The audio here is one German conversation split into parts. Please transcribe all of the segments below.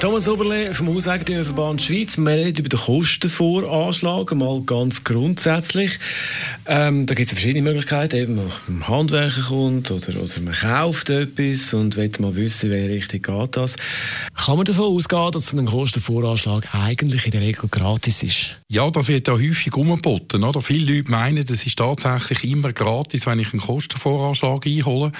Thomas Oberle vom Hauseigentümerverband Schweiz. Wir reden über den Kostenvoranschlag, mal ganz grundsätzlich. Ähm, da gibt es verschiedene Möglichkeiten. Eben, man Handwerker kommt oder, oder man kauft etwas und will mal wissen, welche Richtung geht das. Kann man davon ausgehen, dass ein Kostenvoranschlag eigentlich in der Regel gratis ist? Ja, das wird ja häufig umgeboten. Oder? Viele Leute meinen, das ist tatsächlich immer gratis, wenn ich einen Kostenvoranschlag einhole.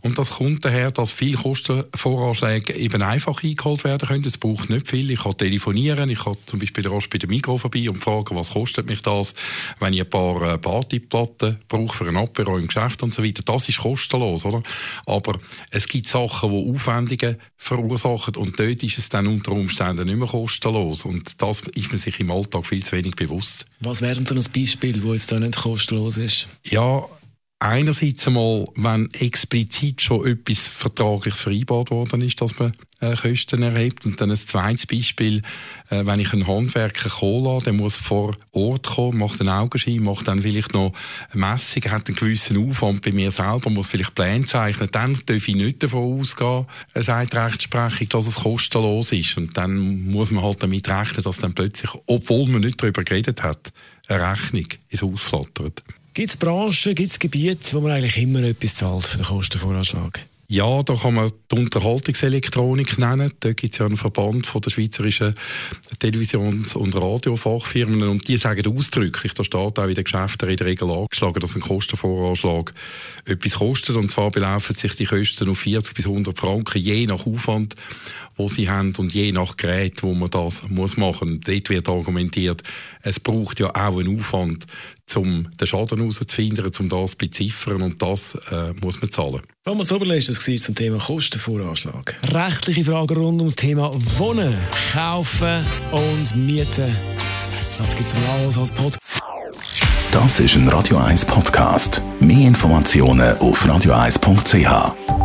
Und das kommt daher, dass viele Kostenvoranschläge eben einfach eingeholt werden können. Es braucht nicht viel. Ich kann telefonieren, ich kann zum Beispiel rasch bei der Mikro vorbei und fragen, was kostet mich das, wenn ich ein paar äh, Partyplatten brauche für ein Apero im Geschäft und so weiter. Das ist kostenlos, oder? Aber es gibt Sachen, die Aufwendungen verursachen und dort ist es dann unter Umständen nicht mehr kostenlos. Und das ist man sich im Alltag viel zu wenig bewusst. Was wäre denn so ein Beispiel, wo es da nicht kostenlos ist? Ja, einerseits einmal, wenn explizit schon etwas Vertragliches vereinbart worden ist, dass man äh, Kosten erhebt. Und dann ein zweites Beispiel, äh, wenn ich einen Handwerker kommen der muss vor Ort kommen, macht einen Augenschein, macht dann vielleicht noch eine Messung, hat einen gewissen Aufwand bei mir selber, muss vielleicht Pläne zeichnen, dann darf ich nicht davon ausgehen, äh, sagt Rechtsprechung, dass es kostenlos ist. Und dann muss man halt damit rechnen, dass dann plötzlich, obwohl man nicht darüber geredet hat, eine Rechnung ins Haus flattert. Gibt es Branchen, gibt es Gebiete, wo man eigentlich immer etwas zahlt für den Kostenvoranschlag? Ja, da kann man die Unterhaltungselektronik nennen. Da gibt es ja einen Verband von der schweizerischen Televisions- und Radiofachfirmen und die sagen ausdrücklich, da steht auch in den Geschäften in der Regel angeschlagen, dass ein Kostenvoranschlag etwas kostet und zwar belaufen sich die Kosten auf 40 bis 100 Franken, je nach Aufwand, wo sie haben und je nach Gerät, wo man das muss machen. Dort wird argumentiert, es braucht ja auch einen Aufwand, um den Schaden herauszufinden, um das zu beziffern und das äh, muss man zahlen. Thomas Oberle ist das zum Thema Kostenvoranschlag. Rechtliche Fragen rund ums Thema Wohnen, Kaufen und Mieten. Das gibt es alles als Podcast. Das ist ein Radio 1 Podcast. Mehr Informationen auf radio1.ch.